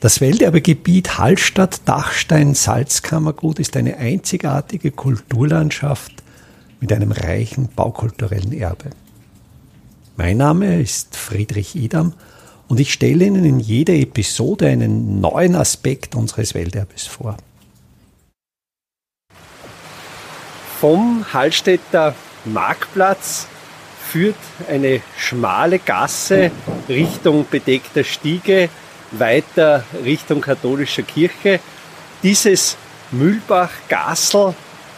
Das Welterbegebiet Hallstatt-Dachstein-Salzkammergut ist eine einzigartige Kulturlandschaft mit einem reichen baukulturellen Erbe. Mein Name ist Friedrich Idam und ich stelle Ihnen in jeder Episode einen neuen Aspekt unseres Welterbes vor. Vom Hallstätter Marktplatz führt eine schmale Gasse Richtung bedeckter Stiege weiter Richtung katholischer Kirche. Dieses Mühlbach-Gassel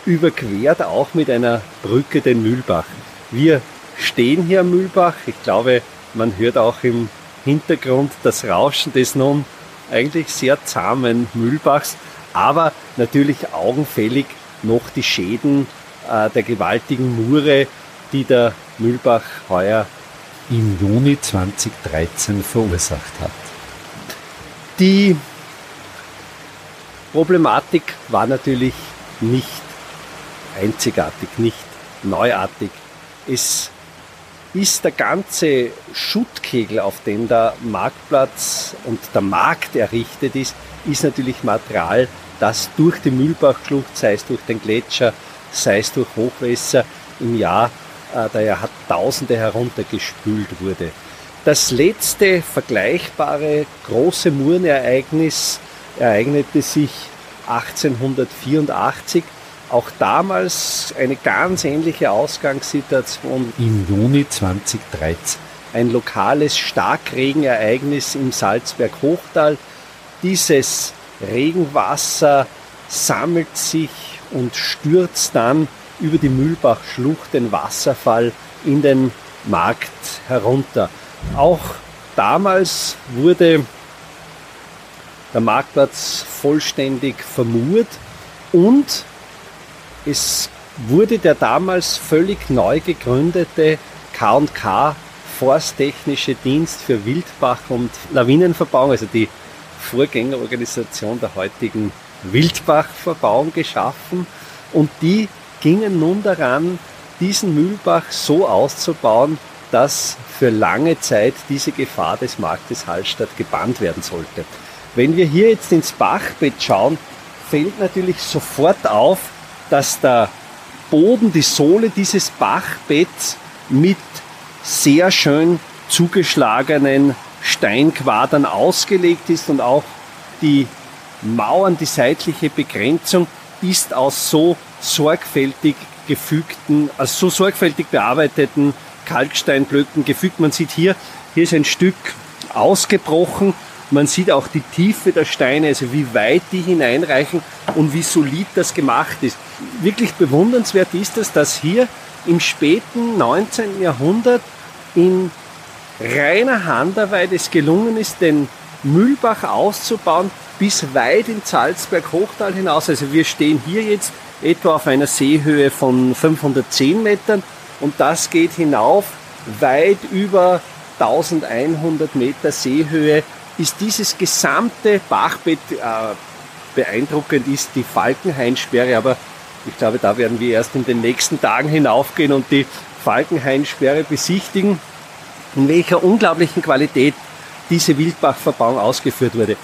überquert auch mit einer Brücke den Mühlbach. Wir stehen hier am Mühlbach. Ich glaube, man hört auch im Hintergrund das Rauschen des nun eigentlich sehr zahmen Mühlbachs, aber natürlich augenfällig noch die Schäden äh, der gewaltigen Mure, die der Mühlbach heuer im Juni 2013 verursacht hat. Die Problematik war natürlich nicht einzigartig, nicht neuartig. Es ist der ganze Schuttkegel, auf dem der Marktplatz und der Markt errichtet ist, ist natürlich Material, das durch die Mühlbachschlucht, sei es durch den Gletscher, sei es durch Hochwässer im Jahr äh, der Jahrtausende heruntergespült wurde. Das letzte vergleichbare große Murenereignis ereignete sich 1884. Auch damals eine ganz ähnliche Ausgangssituation im Juni 2013. Ein lokales Starkregenereignis im Salzberg-Hochtal. Dieses Regenwasser sammelt sich und stürzt dann über die Mühlbachschlucht den Wasserfall in den Markt herunter. Auch damals wurde der Marktplatz vollständig vermurt und es wurde der damals völlig neu gegründete K&K Forsttechnische Dienst für Wildbach- und Lawinenverbauung, also die Vorgängerorganisation der heutigen Wildbachverbauung geschaffen. Und die gingen nun daran, diesen Mühlbach so auszubauen, dass für lange Zeit diese Gefahr des Marktes Hallstatt gebannt werden sollte. Wenn wir hier jetzt ins Bachbett schauen, fällt natürlich sofort auf, dass der Boden, die Sohle dieses Bachbetts mit sehr schön zugeschlagenen Steinquadern ausgelegt ist und auch die Mauern, die seitliche Begrenzung ist aus so sorgfältig gefügten, also so sorgfältig bearbeiteten Kalksteinblöcken gefügt. Man sieht hier, hier ist ein Stück ausgebrochen. Man sieht auch die Tiefe der Steine, also wie weit die hineinreichen und wie solid das gemacht ist. Wirklich bewundernswert ist es, dass hier im späten 19. Jahrhundert in reiner Handarbeit es gelungen ist, den Mühlbach auszubauen bis weit in Salzberg-Hochtal hinaus. Also wir stehen hier jetzt etwa auf einer Seehöhe von 510 Metern und das geht hinauf weit über 1100 Meter Seehöhe. Ist dieses gesamte Bachbett äh, beeindruckend, ist die Falkenhainsperre, aber ich glaube, da werden wir erst in den nächsten Tagen hinaufgehen und die Falkenhainsperre besichtigen, in welcher unglaublichen Qualität diese Wildbachverbauung ausgeführt wurde.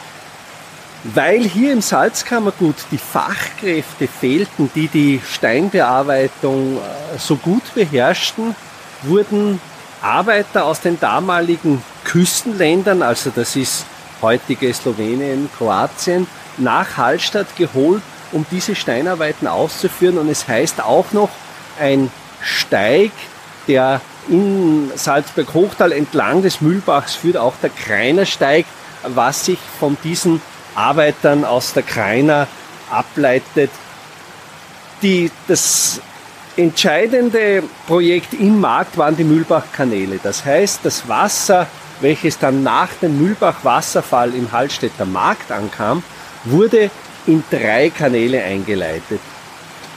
Weil hier im Salzkammergut die Fachkräfte fehlten, die die Steinbearbeitung äh, so gut beherrschten, wurden Arbeiter aus den damaligen Küstenländern, also das ist heutige Slowenien, Kroatien, nach Hallstatt geholt, um diese Steinarbeiten auszuführen. Und es heißt auch noch, ein Steig, der in Salzburg-Hochtal entlang des Mühlbachs führt, auch der Kreiner Steig, was sich von diesen Arbeitern aus der Kreiner ableitet. Die, das entscheidende Projekt im Markt waren die Mühlbach-Kanäle. Das heißt, das Wasser, welches dann nach dem Mühlbach-Wasserfall im Hallstätter Markt ankam, wurde in drei Kanäle eingeleitet.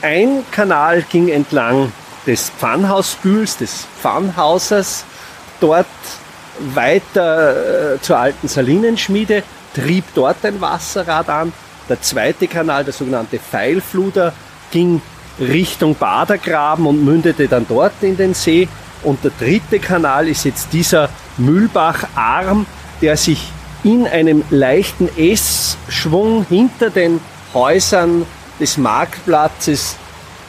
Ein Kanal ging entlang des Pfannhausbühls, des Pfannhausers, dort weiter äh, zur alten Salinenschmiede trieb dort ein Wasserrad an. Der zweite Kanal, der sogenannte Pfeilfluder, ging Richtung Badergraben und mündete dann dort in den See. Und der dritte Kanal ist jetzt dieser Mühlbacharm, der sich in einem leichten S-Schwung hinter den Häusern des Marktplatzes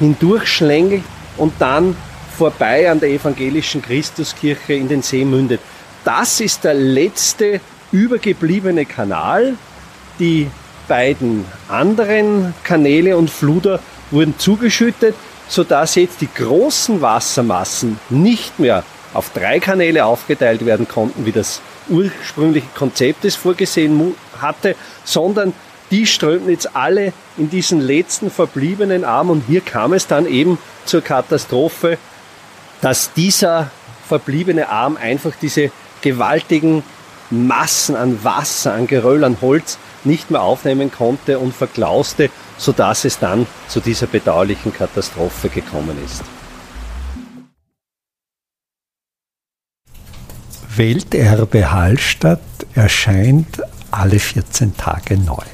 hindurchschlängelt und dann vorbei an der evangelischen Christuskirche in den See mündet. Das ist der letzte übergebliebene Kanal. Die beiden anderen Kanäle und Fluder wurden zugeschüttet, sodass jetzt die großen Wassermassen nicht mehr auf drei Kanäle aufgeteilt werden konnten, wie das ursprüngliche Konzept es vorgesehen hatte, sondern die strömten jetzt alle in diesen letzten verbliebenen Arm und hier kam es dann eben zur Katastrophe, dass dieser verbliebene Arm einfach diese gewaltigen Massen an Wasser, an Geröll, an Holz nicht mehr aufnehmen konnte und verklauste, sodass es dann zu dieser bedauerlichen Katastrophe gekommen ist. Welterbe Hallstatt erscheint alle 14 Tage neu.